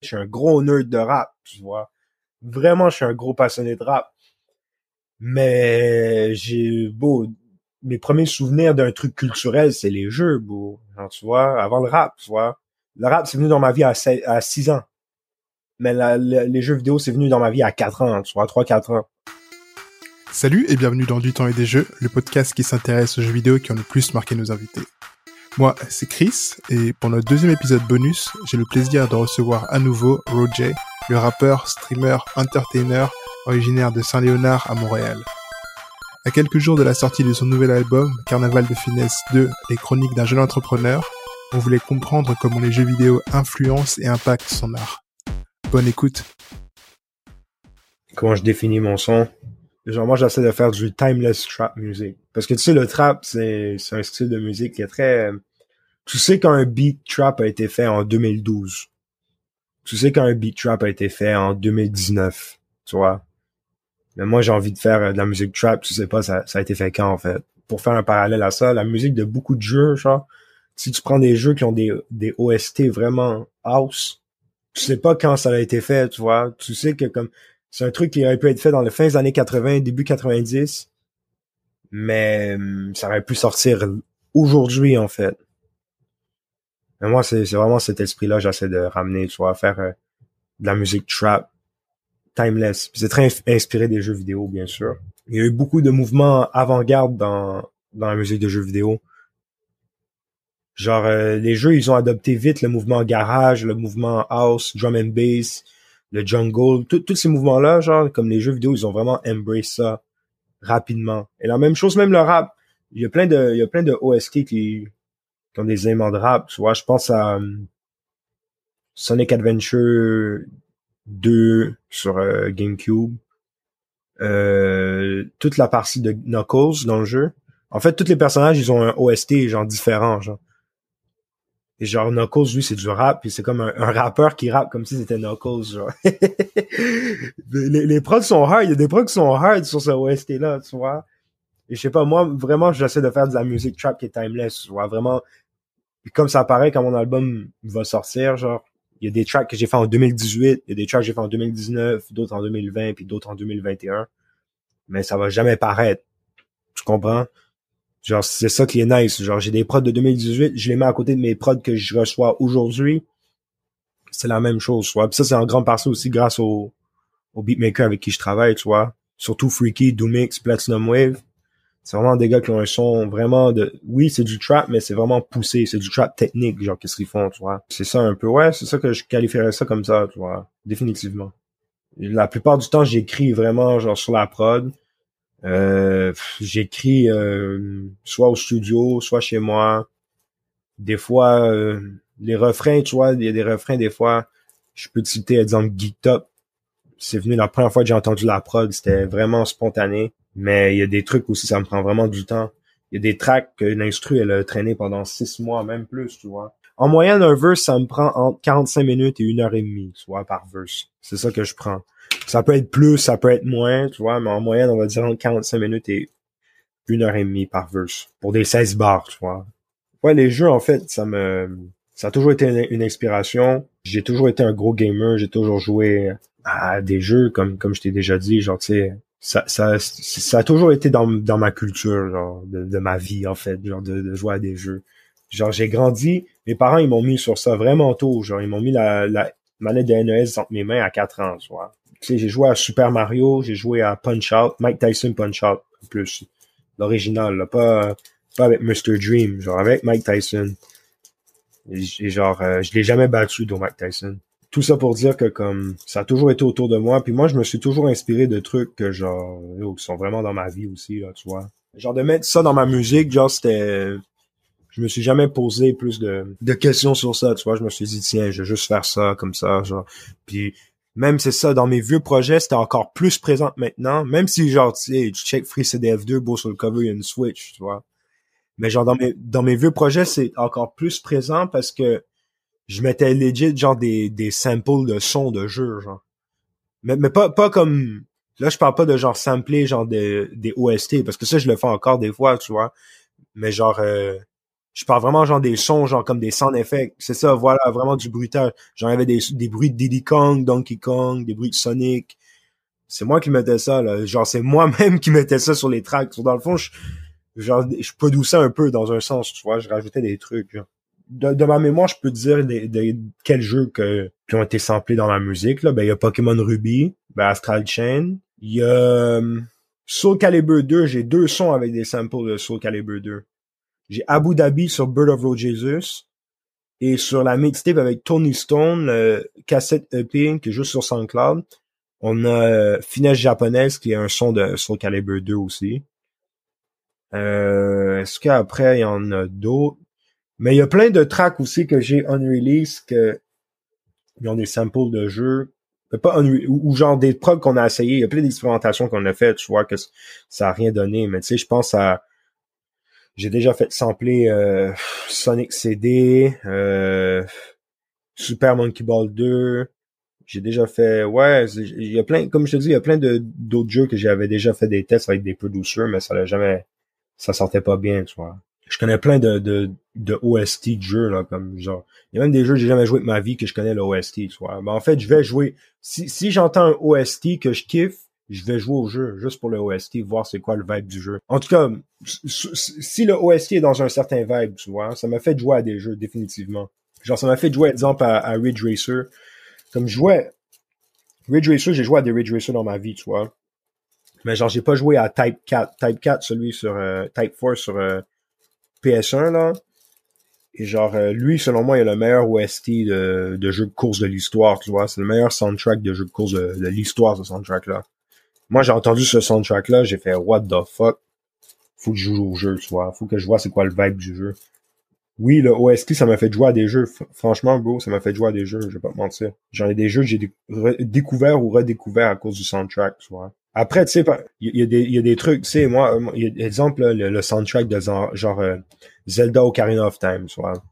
Je suis un gros nerd de rap, tu vois. Vraiment, je suis un gros passionné de rap. Mais j'ai beau mes premiers souvenirs d'un truc culturel, c'est les jeux, beau. tu vois, avant le rap, tu vois. Le rap, c'est venu dans ma vie à 6 ans. Mais les jeux vidéo, c'est venu dans ma vie à 4 ans, tu vois, 3-4 ans. Salut et bienvenue dans Du temps et des jeux, le podcast qui s'intéresse aux jeux vidéo qui ont le plus marqué nos invités. Moi, c'est Chris, et pour notre deuxième épisode bonus, j'ai le plaisir de recevoir à nouveau Roger, le rappeur, streamer, entertainer, originaire de Saint-Léonard à Montréal. À quelques jours de la sortie de son nouvel album, Carnaval de Finesse 2, les chroniques d'un jeune entrepreneur, on voulait comprendre comment les jeux vidéo influencent et impactent son art. Bonne écoute. Comment je définis mon son? Genre, moi, j'essaie de faire du timeless trap music. Parce que tu sais, le trap, c'est, un style de musique qui est très, tu sais qu'un beat trap a été fait en 2012. Tu sais qu'un beat trap a été fait en 2019. Tu vois? Mais moi, j'ai envie de faire euh, de la musique trap. Tu sais pas, ça, ça a été fait quand, en fait? Pour faire un parallèle à ça, la musique de beaucoup de jeux, genre, si tu prends des jeux qui ont des, des OST vraiment house, tu sais pas quand ça a été fait, tu vois. Tu sais que comme, c'est un truc qui aurait pu être fait dans les fins des années 80, début 90, mais hum, ça aurait pu sortir aujourd'hui, en fait. Mais moi, c'est vraiment cet esprit-là j'essaie de ramener, tu vois, faire euh, de la musique trap, timeless. C'est très inspiré des jeux vidéo, bien sûr. Il y a eu beaucoup de mouvements avant-garde dans, dans la musique de jeux vidéo. Genre, euh, les jeux, ils ont adopté vite le mouvement garage, le mouvement house, drum and bass, le jungle, tous ces mouvements-là, genre, comme les jeux vidéo, ils ont vraiment embrassé ça rapidement. Et la même chose, même le rap. Il y a plein de, il y a plein de OST qui, des aimants de rap. Tu vois, je pense à euh, Sonic Adventure 2 sur euh, GameCube. Euh, toute la partie de Knuckles dans le jeu. En fait, tous les personnages, ils ont un OST genre différent, genre. Et genre Knuckles, lui, c'est du rap, puis c'est comme un, rappeur qui rappe comme si c'était Knuckles, les, les prods sont hard, il y a des prods qui sont hard sur ce OST-là, tu vois. Et je sais pas, moi, vraiment, j'essaie de faire de la musique trap qui est timeless, tu vois. Vraiment, comme ça apparaît quand mon album va sortir, genre, il y a des tracks que j'ai fait en 2018, il y a des tracks que j'ai fait en 2019, d'autres en 2020, puis d'autres en 2021. Mais ça va jamais paraître. Tu comprends? Genre, c'est ça qui est nice. Genre, j'ai des prods de 2018, je les mets à côté de mes prods que je reçois aujourd'hui. C'est la même chose, ça, c'est en grande partie aussi grâce au, au beatmaker avec qui je travaille, tu vois. Surtout Freaky, Doomix, Platinum Wave c'est vraiment des gars qui ont un son vraiment de oui c'est du trap mais c'est vraiment poussé. C'est du trap technique genre qu'est-ce qu'ils font tu vois. C'est ça un peu. Ouais c'est ça que je qualifierais ça comme ça tu vois. Définitivement. La plupart du temps j'écris vraiment genre sur la prod. Euh, j'écris euh, soit au studio soit chez moi. Des fois euh, les refrains tu vois il y a des refrains des fois je peux te citer exemple Geek Top. C'est venu la première fois que j'ai entendu la prod. C'était vraiment spontané mais il y a des trucs aussi, ça me prend vraiment du temps. Il y a des tracks que l'instru, elle a traîné pendant six mois, même plus, tu vois. En moyenne, un verse, ça me prend entre 45 minutes et une heure et demie, tu vois, par verse. C'est ça que je prends. Ça peut être plus, ça peut être moins, tu vois, mais en moyenne, on va dire entre 45 minutes et une heure et demie par verse. Pour des 16 bars, tu vois. Ouais, les jeux, en fait, ça me, ça a toujours été une, une inspiration. J'ai toujours été un gros gamer, j'ai toujours joué à des jeux, comme, comme je t'ai déjà dit, genre, tu sais, ça, ça, ça a toujours été dans, dans ma culture, genre, de, de ma vie, en fait, genre, de, de jouer à des jeux. Genre, j'ai grandi, mes parents, ils m'ont mis sur ça vraiment tôt, genre, ils m'ont mis la, la manette de NES entre mes mains à 4 ans, vois. Tu sais, j'ai joué à Super Mario, j'ai joué à Punch Out, Mike Tyson Punch Out, en plus. L'original, pas, pas avec Mr. Dream, genre, avec Mike Tyson. Et, genre, euh, je l'ai jamais battu, dans Mike Tyson tout ça pour dire que comme ça a toujours été autour de moi puis moi je me suis toujours inspiré de trucs que genre qui sont vraiment dans ma vie aussi là tu vois. Genre de mettre ça dans ma musique genre c'était je me suis jamais posé plus de, de questions sur ça tu vois. Je me suis dit tiens je vais juste faire ça comme ça genre. Puis même c'est ça dans mes vieux projets c'était encore plus présent maintenant. Même si genre tu sais check Free CDF 2 beau sur le cover il y a une switch tu vois. Mais genre dans mes dans mes vieux projets c'est encore plus présent parce que je mettais legit genre des, des samples de sons de jeu, genre. Mais, mais pas, pas comme. Là, je parle pas de genre sampler genre des, des OST, parce que ça, je le fais encore des fois, tu vois. Mais genre euh, Je parle vraiment genre des sons, genre comme des sound effects. C'est ça, voilà, vraiment du bruitage. J'en avais des, des bruits de Diddy Kong, Donkey Kong, des bruits de Sonic. C'est moi qui mettais ça, là. Genre, c'est moi-même qui mettais ça sur les tracks. Dans le fond, je, genre, je produisais un peu dans un sens, tu vois. Je rajoutais des trucs, genre. De, ma mémoire, je peux dire de, quels jeux que, qui ont été samplés dans la musique, là. Ben, il y a Pokémon Ruby, ben, Astral Chain. Il y a euh, Soul Calibur 2, j'ai deux sons avec des samples de Soul Calibur 2. J'ai Abu Dhabi sur Bird of Road Jesus et sur la mixtape avec Tony Stone, cassette EP qui est juste sur SoundCloud. On a euh, Finesse japonaise qui est un son de Soul Calibur 2 aussi. Euh, Est-ce qu'après il y en a d'autres? Mais il y a plein de tracks aussi que j'ai unreleased que ils ont des samples de jeux. Pas ou, genre des prods qu'on a essayé. Il y a plein d'expérimentations qu'on a faites. Tu vois que ça a rien donné. Mais tu sais, je pense à j'ai déjà fait sampler euh, Sonic CD, euh, Super Monkey Ball 2. J'ai déjà fait, ouais, il y a plein, comme je te dis, il y a plein d'autres jeux que j'avais déjà fait des tests avec des producers, mais ça n'a jamais, ça sortait pas bien, tu vois. Je connais plein de, de, de OST de jeux, là, comme genre. Il y a même des jeux que j'ai jamais joué de ma vie que je connais l'OST, tu vois. Mais en fait, je vais jouer. Si, si j'entends un OST que je kiffe, je vais jouer au jeu juste pour le OST, voir c'est quoi le vibe du jeu. En tout cas, si le OST est dans un certain vibe, tu vois, ça m'a fait jouer à des jeux définitivement. Genre, ça m'a fait jouer, exemple, à, à, Ridge Racer. Comme je jouais, Ridge Racer, j'ai joué à des Ridge Racer dans ma vie, tu vois. Mais genre, j'ai pas joué à Type 4. Type 4, celui sur euh, Type 4 sur euh, PS1, là. Et genre, euh, lui, selon moi, il a le meilleur OST de, de jeu de course de l'histoire, tu vois. C'est le meilleur soundtrack de jeu de course de, de l'histoire, ce soundtrack-là. Moi, j'ai entendu ce soundtrack-là, j'ai fait what the fuck? Faut que je joue au jeu, tu vois. Faut que je vois c'est quoi le vibe du jeu. Oui, le OST, ça m'a fait jouer à des jeux. franchement, bro, ça m'a fait jouer à des jeux, je vais pas te mentir. J'en ai des jeux que j'ai découvert ou redécouvert à cause du soundtrack, tu vois. Après, tu sais, il y, a des, y a des trucs, tu sais, moi, y a, exemple, le, soundtrack de genre, euh, Zelda Ocarina of Time, tu vois.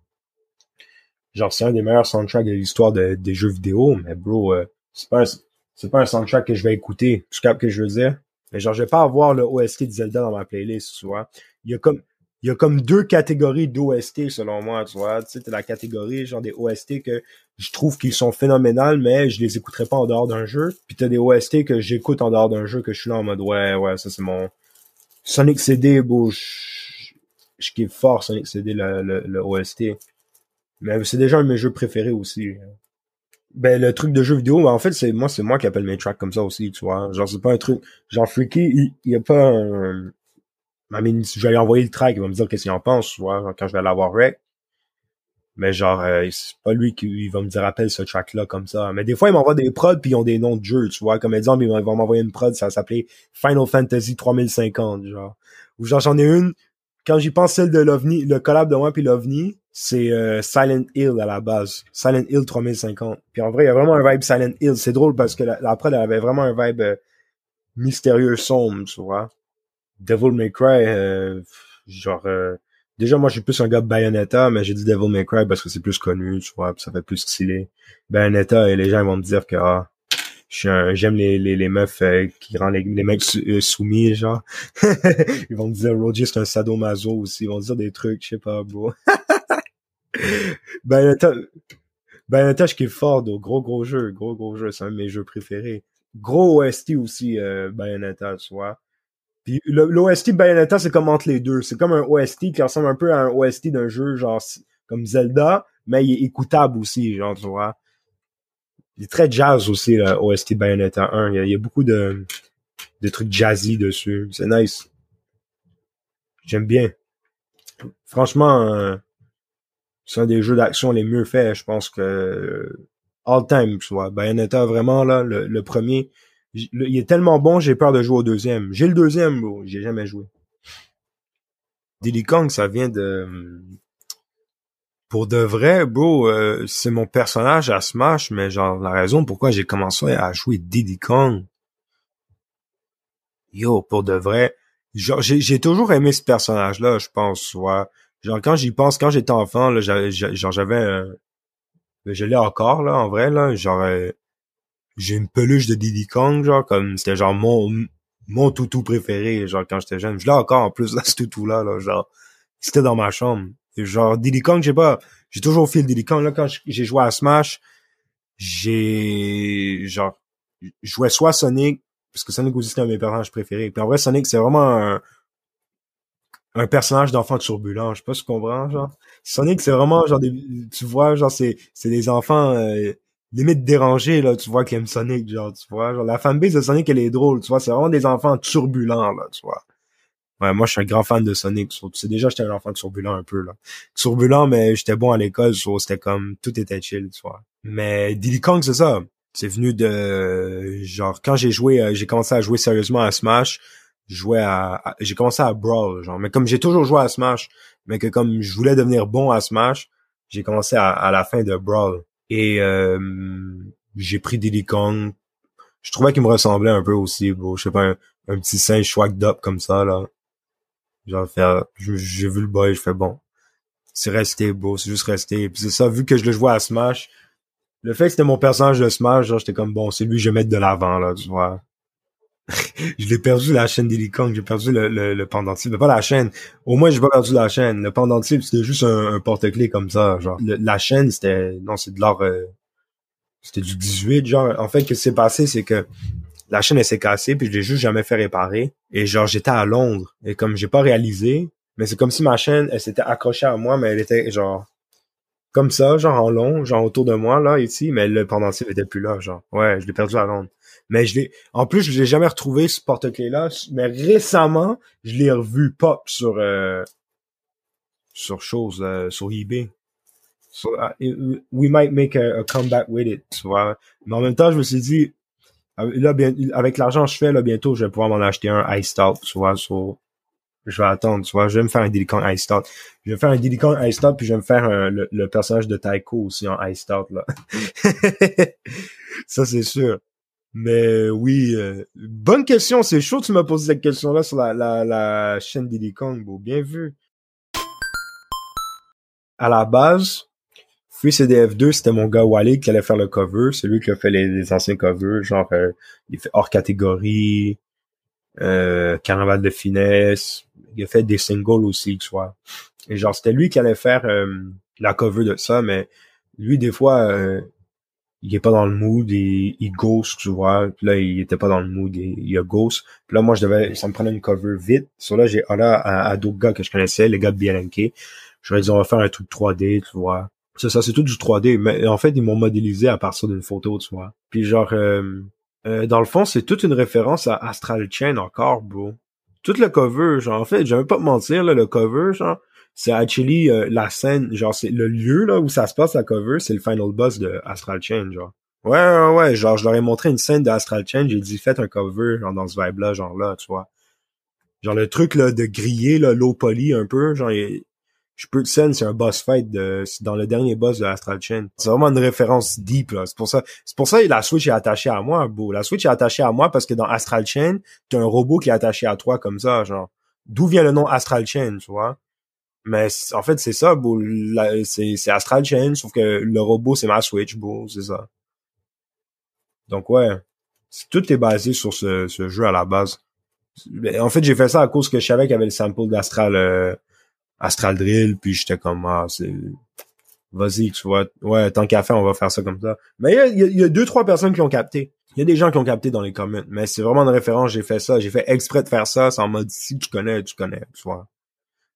Genre, c'est un des meilleurs soundtracks de l'histoire des jeux vidéo, mais bro, euh, c'est pas un, pas un soundtrack que je vais écouter. Tu capes que je veux dire? Mais genre, je vais pas avoir le OST de Zelda dans ma playlist, tu vois. Il y a comme, il y a comme deux catégories d'OST selon moi, tu vois. Tu sais, t'as la catégorie genre des OST que je trouve qu'ils sont phénoménales, mais je les écouterai pas en dehors d'un jeu. Puis t'as des OST que j'écoute en dehors d'un jeu que je suis là en mode ouais, ouais, ça c'est mon Sonic CD, bon, je, kiffe fort Sonic CD le, le, le OST. Mais c'est déjà un de mes jeux préférés aussi. Ben le truc de jeu vidéo, ben, en fait c'est moi c'est moi qui appelle mes tracks comme ça aussi, tu vois. Genre c'est pas un truc genre Freaky, il, il y a pas un je vais lui envoyer le track, il va me dire qu'est-ce qu'il en pense, tu vois, quand je vais l'avoir rec. Mais genre euh, c'est pas lui qui va me dire appelle ce track là comme ça. Mais des fois il m'envoie des prods puis ils ont des noms de jeux, tu vois, comme exemple il va m'envoyer une prod, ça s'appelait Final Fantasy 3050 genre. Ou genre j'en ai une quand j'y pense celle de l'OVNI, le collab de moi puis l'OVNI, c'est euh, Silent Hill à la base. Silent Hill 3050. Puis en vrai, il y a vraiment un vibe Silent Hill. C'est drôle parce que la, la prod, elle avait vraiment un vibe euh, mystérieux, sombre, tu vois. Devil May Cry, euh, genre... déjà, moi, je suis plus un gars de Bayonetta, mais j'ai dit Devil May Cry parce que c'est plus connu, tu vois, ça fait plus stylé. Bayonetta, et les gens vont me dire que... Ah, j'aime les, les, les meufs qui rendent les, les mecs soumis genre ils vont me dire Roger c'est un sadomaso aussi ils vont dire des trucs je sais pas bro Bayonetta, Bayonetta, je kiffe fort, gros gros jeu, gros gros jeu, c'est un de mes jeux préférés. Gros OST aussi, euh, Bayonetta, tu vois. Puis l'OST Bayonetta, c'est comme entre les deux. C'est comme un OST qui ressemble un peu à un OST d'un jeu genre comme Zelda, mais il est écoutable aussi, genre, tu vois. Il est très jazz aussi, le OST Bayonetta 1. Il y a, beaucoup de, de trucs jazzy dessus. C'est nice. J'aime bien. Franchement, euh, c'est un des jeux d'action les mieux faits, je pense que all time, tu vois. Bayonetta, vraiment, là, le, premier, il est tellement bon, j'ai peur de jouer au deuxième. J'ai le deuxième, bro, j'ai jamais joué. Diddy Kong, ça vient de... Pour de vrai, bro, euh, c'est mon personnage à Smash, mais genre, la raison pourquoi j'ai commencé à jouer Diddy Kong, yo, pour de vrai, genre, j'ai toujours aimé ce personnage-là, je pense, tu vois genre quand j'y pense, quand j'étais enfant, là, genre j'avais, je l'ai encore là, en vrai là, genre euh, j'ai une peluche de Diddy Kong, genre comme c'était genre mon mon toutou préféré, genre quand j'étais jeune. Je l'ai encore en plus là, ce toutou là, genre c'était dans ma chambre. Genre, Diddy Kong, j'ai pas, j'ai toujours fait le Diddy Kong. Là, quand j'ai joué à Smash, j'ai, genre, jouais soit Sonic, parce que Sonic aussi c'était un de mes personnages préférés. Puis en vrai, Sonic, c'est vraiment un, un personnage d'enfant turbulent. Je sais pas si tu comprends, genre. Sonic, c'est vraiment genre des, tu vois, genre c'est, c'est des enfants euh, limite dérangés là. Tu vois qui aiment Sonic, genre tu vois, genre la fanbase de Sonic elle est drôle, tu vois. C'est vraiment des enfants turbulents là, tu vois. Ouais, moi je suis un grand fan de Sonic. Tu sais déjà j'étais un enfant turbulent un peu là. Turbulent, mais j'étais bon à l'école, c'était comme tout était chill, tu vois. Mais Diddy Kong, c'est ça. C'est venu de genre quand j'ai joué, euh, j'ai commencé à jouer sérieusement à Smash jouais à, j'ai commencé à Brawl, genre, mais comme j'ai toujours joué à Smash, mais que comme je voulais devenir bon à Smash, j'ai commencé à, la fin de Brawl. Et euh, j'ai pris Diddy Kong. Je trouvais qu'il me ressemblait un peu aussi, bon, je sais pas, un, petit singe swagged up comme ça, là. Genre, faire, j'ai vu le boy, je fais bon. C'est resté beau, c'est juste resté. Et puis c'est ça, vu que je le jouais à Smash, le fait que c'était mon personnage de Smash, genre, j'étais comme bon, c'est lui que je vais mettre de l'avant, là, tu vois. je l'ai perdu la chaîne Kong, j'ai perdu le, le, le pendentif, mais pas la chaîne. Au moins j'ai pas perdu la chaîne. Le pendentif c'était juste un, porte-clés comme ça, genre. la chaîne c'était non c'est de l'or, euh, c'était du 18 genre. En fait, ce qui s'est passé c'est que la chaîne elle s'est cassée puis je l'ai juste jamais fait réparer et genre j'étais à Londres et comme j'ai pas réalisé, mais c'est comme si ma chaîne elle s'était accrochée à moi mais elle était genre comme ça, genre en long, genre autour de moi là ici, mais le pendentif était plus là, genre. Ouais, je l'ai perdu à Londres. Mais je l'ai, en plus, je l'ai jamais retrouvé ce porte-clés-là. Mais récemment, je l'ai revu pop sur, euh, sur chose, euh, sur eBay. Uh, we might make a, comeback with it, tu vois. Mais en même temps, je me suis dit, euh, là, bien, avec l'argent que je fais, là, bientôt, je vais pouvoir m'en acheter un Ice Stout, tu vois, je vais attendre, tu vois, je vais me faire un Kong Ice Stout. Je vais faire un Kong Ice Stout, puis je vais me faire le, le, personnage de Taiko aussi en Ice Stout, là. Ça, c'est sûr. Mais oui, euh, bonne question. C'est chaud tu m'as posé cette question-là sur la, la, la chaîne Diddy Kong. Bon, bien vu. À la base, Free CDF2, c'était mon gars Wally qui allait faire le cover. C'est lui qui a fait les, anciens covers, genre euh, il fait hors catégorie, euh, Carnaval de finesse. Il a fait des singles aussi, tu vois. Et genre, c'était lui qui allait faire euh, la cover de ça, mais lui, des fois, il est pas dans le mood, il, il ghost, tu vois. Puis là, il était pas dans le mood, il, il a ghost. Puis là, moi, je devais, ça me prenait une cover vite. Sur là, j'ai là à, à d'autres gars que je connaissais, les gars de BLNK. Je leur ai dit, on va faire un truc 3D, tu vois. C'est ça, c'est tout du 3D. Mais en fait, ils m'ont modélisé à partir d'une photo, tu vois. Puis genre, euh, euh, dans le fond, c'est toute une référence à Astral Chain encore, bro. Tout le cover, genre, en fait, je vais pas te mentir, là, le cover, genre, c'est actually euh, la scène, genre c'est le lieu là où ça se passe la cover, c'est le final boss de Astral Chain, genre. Ouais, ouais, ouais, genre je leur ai montré une scène d'Astral Chain, j'ai dit faites un cover genre dans ce vibe là, genre là, tu vois. Genre le truc là de griller là, l'eau polie un peu, genre je peux te scène, c'est un boss fight de dans le dernier boss de Astral Chain. C'est vraiment une référence deep là, c'est pour ça c'est pour ça que la Switch est attachée à moi, beau. La Switch est attachée à moi parce que dans Astral Chain, t'as un robot qui est attaché à toi comme ça, genre. D'où vient le nom Astral Chain, tu vois? Mais en fait, c'est ça, c'est Astral Chain, sauf que le robot, c'est ma Switch, c'est ça. Donc ouais, tout est basé sur ce, ce jeu à la base. En fait, j'ai fait ça à cause que je savais qu'il y avait le sample d'Astral euh, Astral Drill, puis j'étais comme ah c'est vas-y, tu vois, ouais, tant qu'à faire, on va faire ça comme ça. Mais il y a, y a, deux, trois personnes qui ont capté. Il y a des gens qui ont capté dans les comments, mais c'est vraiment une référence, j'ai fait ça, j'ai fait exprès de faire ça, c'est en mode si tu connais, tu connais, tu vois.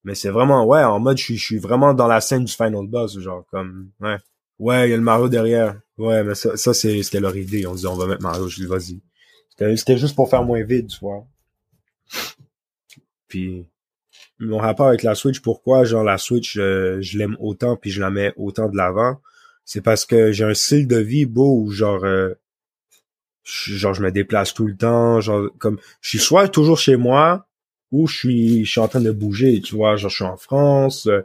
Mais c'est vraiment, ouais, en mode, je suis, je suis vraiment dans la scène du final boss, genre, comme, ouais. Ouais, il y a le Mario derrière. Ouais, mais ça, ça c'est, c'était leur idée. On dit, on va mettre Mario. Je dis, vas-y. C'était juste pour faire moins vide, tu vois. Puis, mon rapport avec la Switch, pourquoi, genre, la Switch, euh, je l'aime autant, puis je la mets autant de l'avant, c'est parce que j'ai un style de vie beau où, genre, euh, genre, je me déplace tout le temps, genre, comme, je suis soit toujours chez moi, où je suis, je suis en train de bouger, tu vois, genre je suis en France, euh,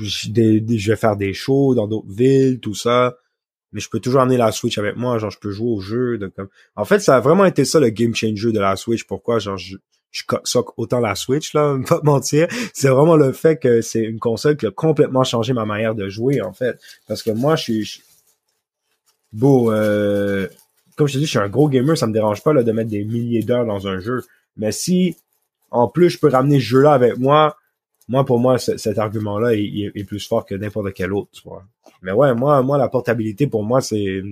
je, vais faire des shows dans d'autres villes, tout ça, mais je peux toujours amener la Switch avec moi, genre je peux jouer au jeu, de comme. En fait, ça a vraiment été ça le game changer de la Switch. Pourquoi, genre je, je autant la Switch là, pas mentir, c'est vraiment le fait que c'est une console qui a complètement changé ma manière de jouer en fait, parce que moi je suis beau. Euh, comme je te dis, je suis un gros gamer, ça me dérange pas là, de mettre des milliers d'heures dans un jeu. Mais si, en plus, je peux ramener ce jeu-là avec moi, moi, pour moi, cet argument-là est, est, plus fort que n'importe quel autre, tu vois. Mais ouais, moi, moi, la portabilité, pour moi, c'est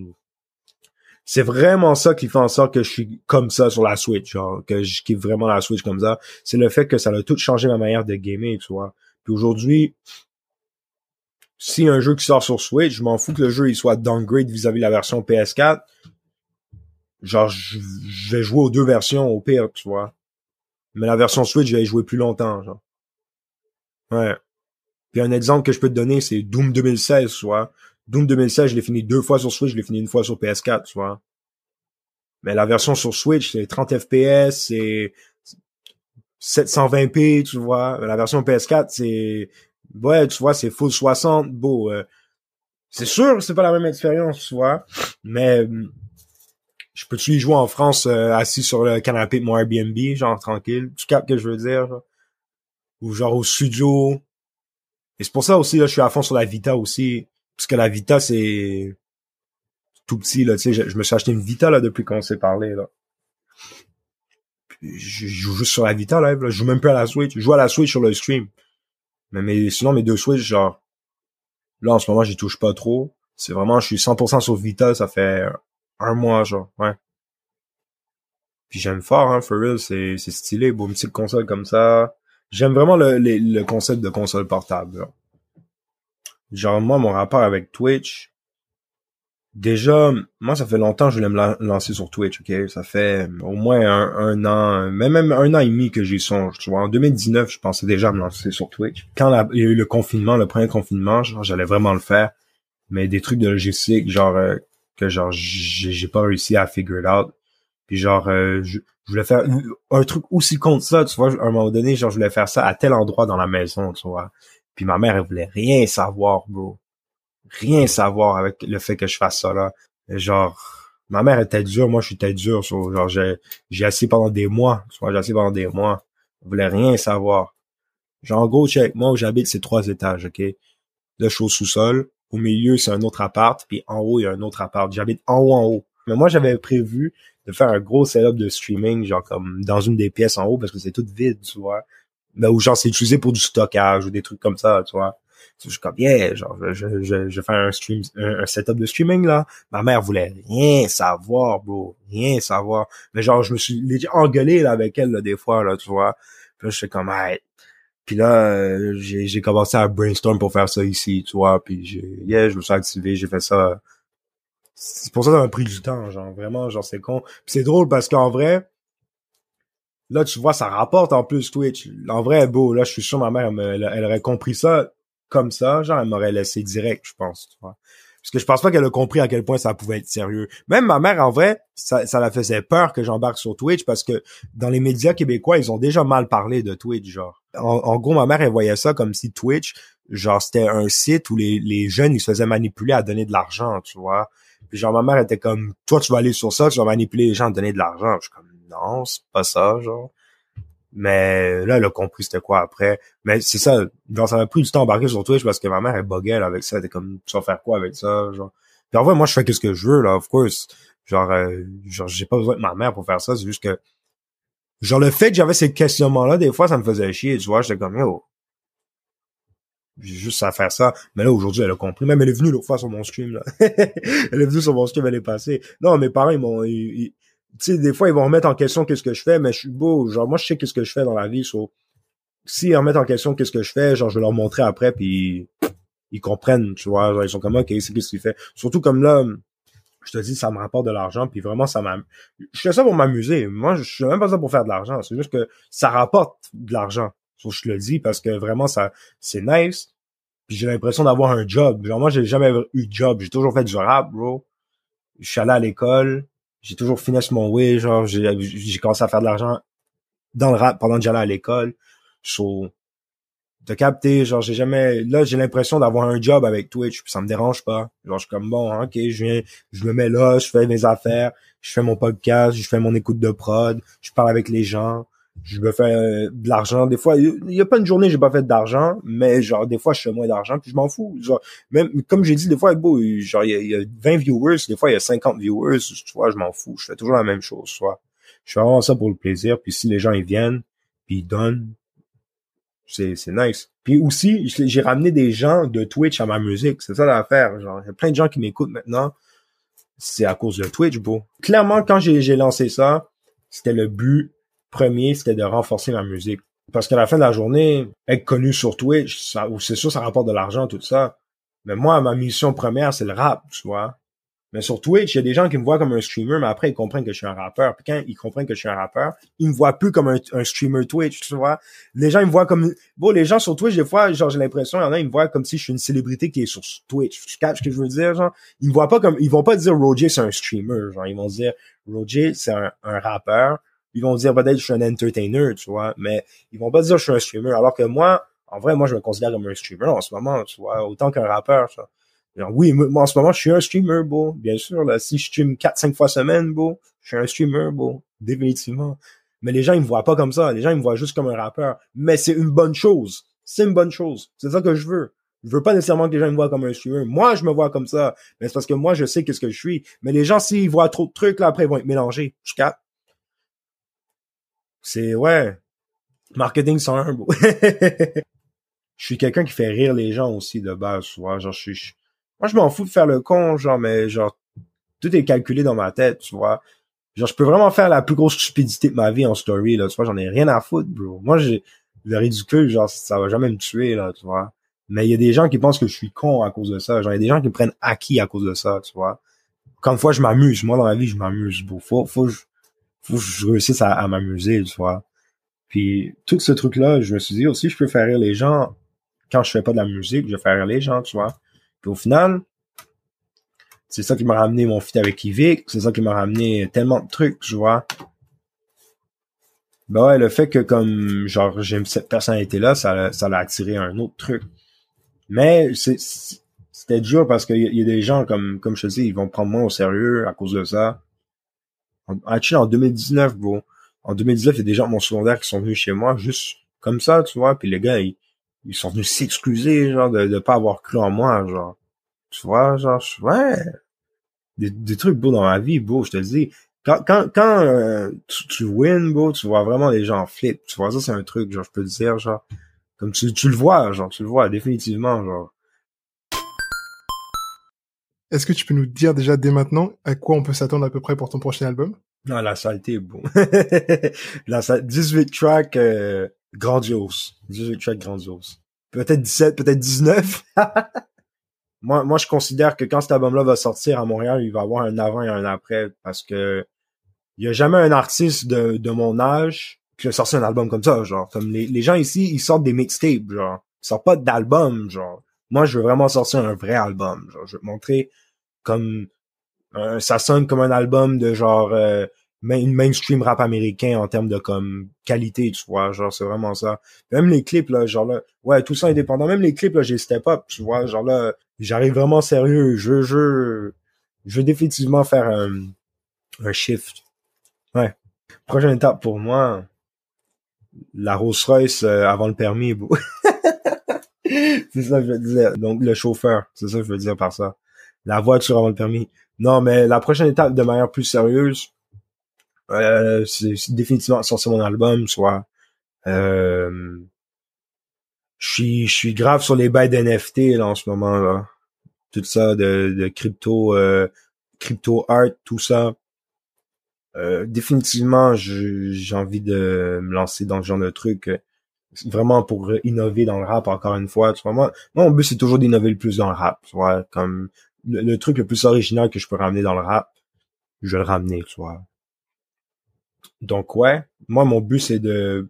c'est vraiment ça qui fait en sorte que je suis comme ça sur la Switch, genre, que je kiffe vraiment la Switch comme ça. C'est le fait que ça a tout changé ma manière de gamer, tu vois. Puis aujourd'hui, si un jeu qui sort sur Switch, je m'en fous que le jeu il soit downgrade vis-à-vis de la version PS4. Genre, je, vais jouer aux deux versions au pire, tu vois. Mais la version Switch, je vais y jouer plus longtemps, genre. Ouais. Puis un exemple que je peux te donner, c'est Doom 2016, tu vois. Doom 2016, je l'ai fini deux fois sur Switch, je l'ai fini une fois sur PS4, tu vois. Mais la version sur Switch, c'est 30 FPS, c'est 720p, tu vois. La version PS4, c'est ouais, tu vois, c'est full 60, beau. Euh, c'est sûr, c'est pas la même expérience, tu vois. Mais je peux-tu y jouer en France euh, assis sur le canapé de mon Airbnb, genre tranquille? Tu captes que je veux dire, Ou genre au studio? Et c'est pour ça aussi, là, je suis à fond sur la Vita aussi. Parce que la Vita, c'est tout petit, là, tu sais, je, me suis acheté une Vita, là, depuis qu'on s'est parlé, là. je, joue juste sur la Vita, là, je joue même plus à la Switch. Je joue à la Switch sur le stream. Mais, mais sinon, mes deux Switch, genre, là, en ce moment, j'y touche pas trop. C'est vraiment, je suis 100% sur Vita, ça fait un mois, genre, ouais. Puis j'aime fort, hein, for real, c'est, stylé, beau, une petite console comme ça. J'aime vraiment le, le, concept de console portable, genre moi, mon rapport avec Twitch, déjà, moi, ça fait longtemps que je voulais me lancer sur Twitch, ok? Ça fait au moins un, an, même, même un an et demi que j'y songe, tu vois? En 2019, je pensais déjà me lancer sur Twitch. Quand il y a eu le confinement, le premier confinement, genre, j'allais vraiment le faire. Mais des trucs de logistique, genre, euh, que genre, j'ai pas réussi à figure it out. Puis genre, euh, je, voulais faire un truc aussi contre ça, tu vois. À un moment donné, genre, je voulais faire ça à tel endroit dans la maison, tu vois. Puis ma mère, elle voulait rien savoir, bro. Rien savoir avec le fait que je fasse ça, là. genre, ma mère était dure, moi, je suis dur. genre, j'ai, j'ai assis pendant des mois. Tu j'ai assis pendant des mois. Elle voulait rien savoir. Genre, en gros, check, moi où j'habite, c'est trois étages, OK? Là, je sous-sol. Au milieu, c'est un autre appart. Puis en haut, il y a un autre appart. J'habite en haut, en haut. Mais moi, j'avais prévu de faire un gros setup de streaming, genre comme dans une des pièces en haut, parce que c'est tout vide, tu vois ben, ou genre c'est utilisé pour du stockage ou des trucs comme ça, tu vois. Je suis comme, yeah, genre, je, je, je fais un stream, un, setup de streaming, là. Ma mère voulait rien savoir, bro. Rien savoir. Mais genre, je me suis engueulé, avec elle, là, des fois, là, tu vois. Puis là, je suis comme, hey. Puis là, euh, j'ai, commencé à brainstorm pour faire ça ici, tu vois. Puis j'ai, yeah, je me suis activé, j'ai fait ça. C'est pour ça que ça m'a pris du temps, genre, vraiment, genre, c'est con. Puis c'est drôle parce qu'en vrai, Là, tu vois, ça rapporte en plus Twitch. En vrai, beau, là, je suis sûr ma mère, elle, aurait compris ça comme ça. Genre, elle m'aurait laissé direct, je pense. Tu vois. Parce que je pense pas qu'elle a compris à quel point ça pouvait être sérieux. Même ma mère, en vrai, ça, ça la faisait peur que j'embarque sur Twitch parce que dans les médias québécois, ils ont déjà mal parlé de Twitch, genre. En, gros, ma mère, elle voyait ça comme si Twitch, genre, c'était un site où les, les jeunes, ils se faisaient manipuler à donner de l'argent, tu vois. Puis genre, ma mère était comme, toi, tu vas aller sur ça, tu vas manipuler les gens à donner de l'argent. Je suis comme, non, c'est pas ça, genre. Mais là, elle a compris c'était quoi après? Mais c'est ça, genre, ça m'a pris du temps embarquer sur Twitch parce que ma mère, elle buguait avec ça. Elle était comme, tu vas faire quoi avec ça, genre? Puis en vrai, moi, je fais ce que je veux, là, of course. Genre, euh, genre j'ai pas besoin de ma mère pour faire ça. C'est juste que, genre, le fait que j'avais ces questionnements-là, des fois, ça me faisait chier, tu vois? J'étais comme, yo, j'ai juste à faire ça. Mais là, aujourd'hui, elle a compris. Même elle est venue l'autre fois sur mon stream, là. elle est venue sur mon stream, elle est passée. Non, mes parents, ils m'ont, tu sais, des fois, ils vont remettre en question qu'est-ce que je fais, mais je suis beau. Genre, moi, je sais qu'est-ce que je fais dans la vie. So, s'ils remettent en question qu'est-ce que je fais, genre, je vais leur montrer après, puis ils comprennent, tu vois. Genre, ils sont comme, OK, c'est qu'est-ce qu'il fait. Surtout comme là, je te dis, ça me rapporte de l'argent, puis vraiment, ça m'a... Je fais ça pour m'amuser. Moi, je suis même pas ça pour faire de l'argent. C'est juste que ça rapporte de l'argent. je te le dis parce que vraiment, ça c'est nice. Puis j'ai l'impression d'avoir un job. Genre, moi, j'ai jamais eu de job. J'ai toujours fait du rap, bro. Je suis allé à l'école j'ai toujours finesse mon way, genre j'ai j'ai commencé à faire de l'argent dans le rap pendant que j'allais à l'école. So, de capter, genre j'ai jamais là j'ai l'impression d'avoir un job avec Twitch, puis ça me dérange pas. Genre je suis comme bon, OK, je viens je me mets là, je fais mes affaires, je fais mon podcast, je fais mon écoute de prod, je parle avec les gens, je me fais euh, de l'argent. Des fois, il y a pas une journée j'ai pas fait d'argent, mais genre des fois je fais moins d'argent, puis je m'en fous. Genre même comme j'ai dit des fois, beau, genre il y, a, 20 viewers, des fois il y a 50 viewers, tu vois, je m'en fous. Je fais toujours la même chose, soit. Je fais vraiment ça pour le plaisir, puis si les gens ils viennent, puis ils donnent, C'est, c'est nice. Puis aussi, j'ai ramené des gens de Twitch à ma musique. C'est ça l'affaire. Genre, il y a plein de gens qui m'écoutent maintenant. C'est à cause de Twitch, bro. Clairement, quand j'ai lancé ça, c'était le but premier, c'était de renforcer ma musique. Parce qu'à la fin de la journée, être connu sur Twitch, ça, c'est sûr, ça rapporte de l'argent, tout ça. Mais moi, ma mission première, c'est le rap, tu vois. Mais sur Twitch, il y a des gens qui me voient comme un streamer, mais après, ils comprennent que je suis un rappeur. Puis quand ils comprennent que je suis un rappeur, ils me voient plus comme un, streamer Twitch, tu vois. Les gens, ils me voient comme... Bon, les gens sur Twitch, des fois, genre, j'ai l'impression, il y en a, ils me voient comme si je suis une célébrité qui est sur Twitch. Tu catches ce que je veux dire, genre? Ils me voient pas comme... Ils vont pas dire Roger, c'est un streamer, genre. Ils vont dire Roger, c'est un, rappeur. Ils vont dire peut-être je suis un entertainer, tu vois. Mais ils vont pas dire je suis un streamer. Alors que moi, en vrai, moi, je me considère comme un streamer en ce moment, tu vois, autant qu'un rappeur, ça oui, moi, en ce moment, je suis un streamer, beau. Bien sûr, là, si je stream 4-5 fois semaine, beau, je suis un streamer, beau. Définitivement. Mais les gens, ils me voient pas comme ça. Les gens, ils me voient juste comme un rappeur. Mais c'est une bonne chose. C'est une bonne chose. C'est ça que je veux. Je veux pas nécessairement que les gens me voient comme un streamer. Moi, je me vois comme ça. Mais c'est parce que moi, je sais qu'est-ce que je suis. Mais les gens, s'ils voient trop de trucs, là, après, ils vont être mélangés. Je capte. C'est, ouais. Marketing 101, beau. je suis quelqu'un qui fait rire les gens aussi, de base, tu vois. Genre, je suis, moi, je m'en fous de faire le con, genre, mais genre, tout est calculé dans ma tête, tu vois. Genre, je peux vraiment faire la plus grosse stupidité de ma vie en story, là, tu vois, j'en ai rien à foutre, bro. Moi, j'ai le ridicule, genre, ça va jamais me tuer, là, tu vois. Mais il y a des gens qui pensent que je suis con à cause de ça. Genre, il y a des gens qui me prennent acquis à cause de ça, tu vois. Quand fois, je m'amuse. Moi, dans la vie, je m'amuse, bro. Faut, faut, je réussisse à, m'amuser, tu vois. Puis, tout ce truc-là, je me suis dit aussi, je peux faire rire les gens quand je fais pas de la musique, je vais faire rire les gens, tu vois. Puis au final, c'est ça qui m'a ramené mon fit avec Yvick, c'est ça qui m'a ramené tellement de trucs, tu vois. Ben ouais, le fait que comme genre j'aime cette personnalité-là, ça, ça l'a attiré un autre truc. Mais c'est c'était dur parce qu'il y, a des gens comme comme je te dis, ils vont prendre moins au sérieux à cause de ça. En, en 2019, bon, en 2019, il y a des gens de mon secondaire qui sont venus chez moi juste comme ça, tu vois, puis les gars, ils, ils sont venus s'excuser, genre, de, de pas avoir cru en moi, genre. Tu vois, genre, ouais. Des, des trucs beaux dans ma vie, beau, je te le dis. Quand, quand, quand euh, tu, tu wins, beau, tu vois vraiment les gens flip. Tu vois, ça, c'est un truc, genre, je peux te dire, genre. Comme tu, tu le vois, genre, tu le vois, définitivement, genre. Est-ce que tu peux nous dire déjà dès maintenant à quoi on peut s'attendre à peu près pour ton prochain album? Non, la saleté, bon. la 18 tracks, euh, grandiose. 18 tracks grandiose. Peut-être 17, peut-être 19. moi, moi, je considère que quand cet album-là va sortir à Montréal, il va avoir un avant et un après parce que il y a jamais un artiste de, mon âge qui a sorti un album comme ça, genre. Comme les, les gens ici, ils sortent des mixtapes, genre. Ils sortent pas d'album, genre. Moi, je veux vraiment sortir un vrai album, genre. Je veux montrer comme ça sonne comme un album de genre euh, mainstream rap américain en termes de comme qualité, tu vois, genre c'est vraiment ça. Même les clips là, genre là, ouais, tout ça indépendant. Même les clips là, j'ai step up, tu vois, genre là, j'arrive vraiment sérieux. Je je je veux définitivement faire un un shift. Ouais. Prochaine étape pour moi, la Rolls Royce euh, avant le permis. c'est ça que je veux dire. Donc le chauffeur, c'est ça que je veux dire par ça. La voiture avant le permis. Non, mais la prochaine étape de manière plus sérieuse, euh, c'est définitivement sortir mon album, soit euh, je suis grave sur les bails d'NFT là en ce moment là. Tout ça de, de crypto euh, crypto art, tout ça. Euh, définitivement, j'ai envie de me lancer dans ce genre de truc vraiment pour innover dans le rap encore une fois tu vois moi, mon but c'est toujours d'innover le plus dans le rap tu vois comme le, truc le plus original que je peux ramener dans le rap je vais le ramener tu vois donc ouais, moi mon but c'est de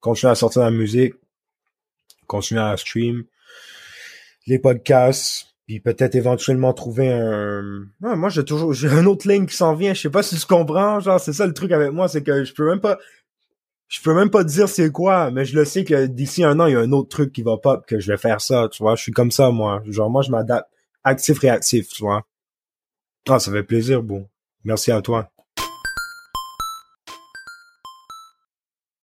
continuer à sortir la musique, continuer à stream les podcasts, puis peut-être éventuellement trouver un. moi j'ai toujours j'ai un autre ligne qui s'en vient. Je sais pas si tu comprends. Genre c'est ça le truc avec moi, c'est que je peux même pas. Je peux même pas dire c'est quoi, mais je le sais que d'ici un an, il y a un autre truc qui va pop, que je vais faire ça, tu vois. Je suis comme ça, moi. Genre, moi, je m'adapte. Actif-réactif, tu vois. Ah, ça fait plaisir, bon. Merci à toi.